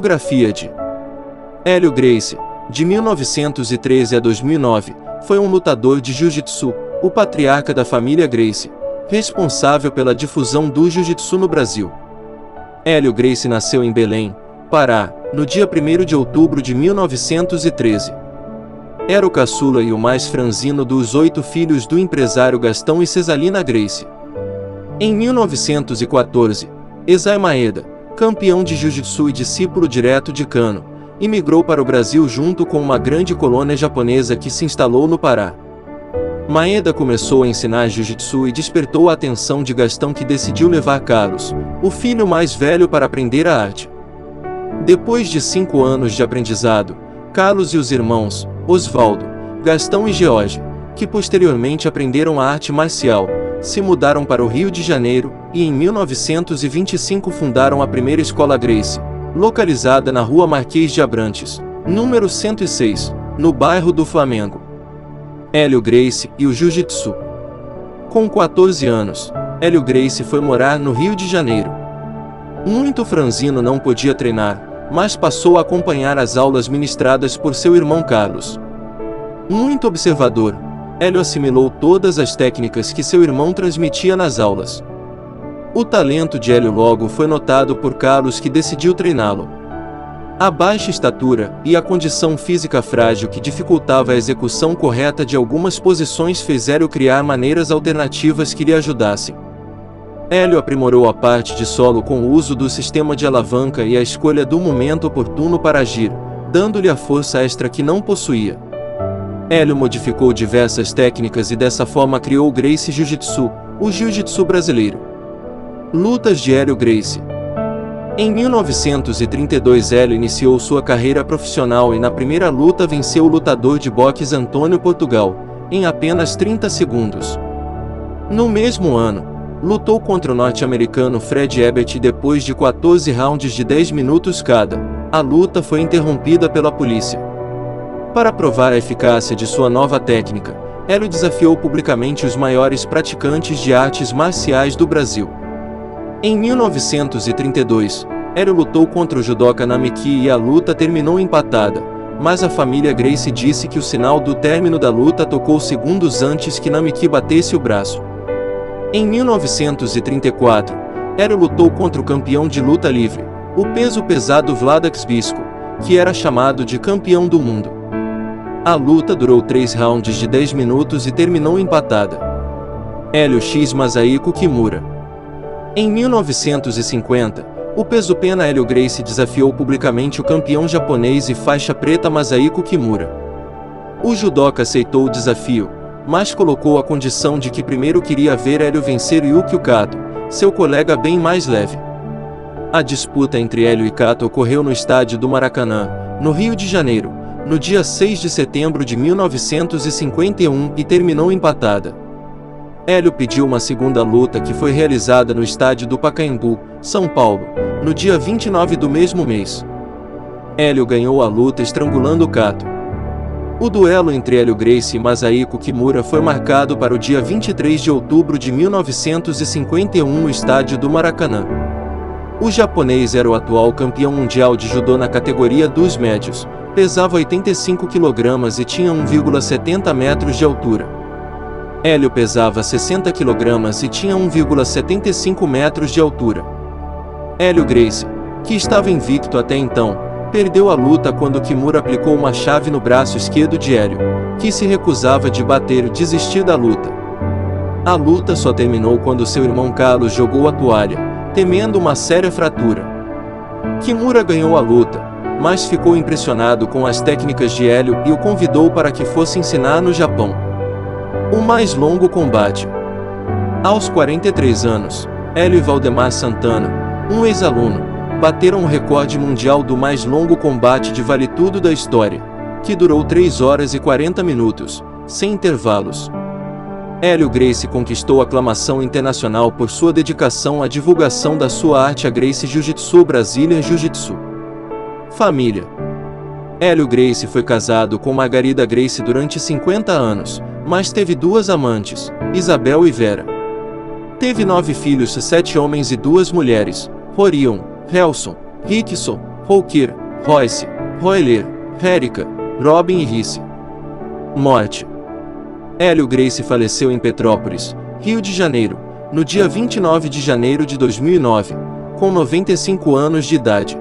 Biografia de Hélio Gracie, de 1913 a 2009, foi um lutador de jiu-jitsu, o patriarca da família Gracie, responsável pela difusão do jiu-jitsu no Brasil. Hélio Gracie nasceu em Belém, Pará, no dia 1 de outubro de 1913. Era o caçula e o mais franzino dos oito filhos do empresário Gastão e Cesalina Gracie. Em 1914, Esai Maeda, campeão de jiu-jitsu e discípulo direto de Kano, imigrou para o Brasil junto com uma grande colônia japonesa que se instalou no Pará. Maeda começou a ensinar jiu-jitsu e despertou a atenção de Gastão que decidiu levar Carlos, o filho mais velho para aprender a arte. Depois de cinco anos de aprendizado, Carlos e os irmãos, Osvaldo, Gastão e George, que posteriormente aprenderam a arte marcial, se mudaram para o Rio de Janeiro e em 1925 fundaram a primeira escola Grace, localizada na Rua Marquês de Abrantes, número 106, no bairro do Flamengo. Hélio Grace e o Jiu-Jitsu. Com 14 anos, Hélio Grace foi morar no Rio de Janeiro. Muito franzino não podia treinar, mas passou a acompanhar as aulas ministradas por seu irmão Carlos. Muito observador, Hélio assimilou todas as técnicas que seu irmão transmitia nas aulas. O talento de Hélio logo foi notado por Carlos que decidiu treiná-lo. A baixa estatura e a condição física frágil que dificultava a execução correta de algumas posições fez Hélio criar maneiras alternativas que lhe ajudassem. Hélio aprimorou a parte de solo com o uso do sistema de alavanca e a escolha do momento oportuno para agir, dando-lhe a força extra que não possuía. Hélio modificou diversas técnicas e dessa forma criou o Gracie Jiu-Jitsu, o Jiu-Jitsu brasileiro. Lutas de Hélio Gracie Em 1932 Hélio iniciou sua carreira profissional e na primeira luta venceu o lutador de boxe Antônio Portugal, em apenas 30 segundos. No mesmo ano, lutou contra o norte-americano Fred Ebert depois de 14 rounds de 10 minutos cada. A luta foi interrompida pela polícia. Para provar a eficácia de sua nova técnica, Hélio desafiou publicamente os maiores praticantes de artes marciais do Brasil. Em 1932, Hélio lutou contra o judoca Namiki e a luta terminou empatada, mas a família Grace disse que o sinal do término da luta tocou segundos antes que Namiki batesse o braço. Em 1934, Hélio lutou contra o campeão de luta livre, o peso pesado Vladak Zbysko, que era chamado de campeão do mundo. A luta durou 3 rounds de 10 minutos e terminou empatada. Hélio X Masahiko Kimura. Em 1950, o peso-pena Hélio Gracie desafiou publicamente o campeão japonês e faixa preta Masahiko Kimura. O judoca aceitou o desafio, mas colocou a condição de que primeiro queria ver Hélio vencer Yuki Kato, seu colega bem mais leve. A disputa entre Hélio e Kato ocorreu no estádio do Maracanã, no Rio de Janeiro, no dia 6 de setembro de 1951 e terminou empatada. Hélio pediu uma segunda luta que foi realizada no estádio do Pacaembu, São Paulo, no dia 29 do mesmo mês. Hélio ganhou a luta estrangulando Kato. O duelo entre Hélio Gracie e Masahiko Kimura foi marcado para o dia 23 de outubro de 1951 no estádio do Maracanã. O japonês era o atual campeão mundial de judô na categoria dos médios, pesava 85 kg e tinha 1,70 metros de altura. Hélio pesava 60 kg e tinha 1,75 metros de altura. Hélio Gracie, que estava invicto até então, perdeu a luta quando Kimura aplicou uma chave no braço esquerdo de Hélio, que se recusava de bater e desistir da luta. A luta só terminou quando seu irmão Carlos jogou a toalha, temendo uma séria fratura. Kimura ganhou a luta, mas ficou impressionado com as técnicas de Hélio e o convidou para que fosse ensinar no Japão. O mais longo combate. Aos 43 anos, Hélio e Valdemar Santana, um ex-aluno, bateram o recorde mundial do mais longo combate de vale tudo da história, que durou 3 horas e 40 minutos, sem intervalos. Hélio Gracie conquistou aclamação internacional por sua dedicação à divulgação da sua arte a Gracie Jiu-Jitsu Brasília Jiu-Jitsu. Família Hélio Grace foi casado com Margarida Grace durante 50 anos, mas teve duas amantes, Isabel e Vera. Teve nove filhos, sete homens e duas mulheres, Rorion, Helson, Rickson, Roqueira, Royce, Roeler, Érica, Robin e Risse. Morte. Hélio Grace faleceu em Petrópolis, Rio de Janeiro, no dia 29 de janeiro de 2009, com 95 anos de idade.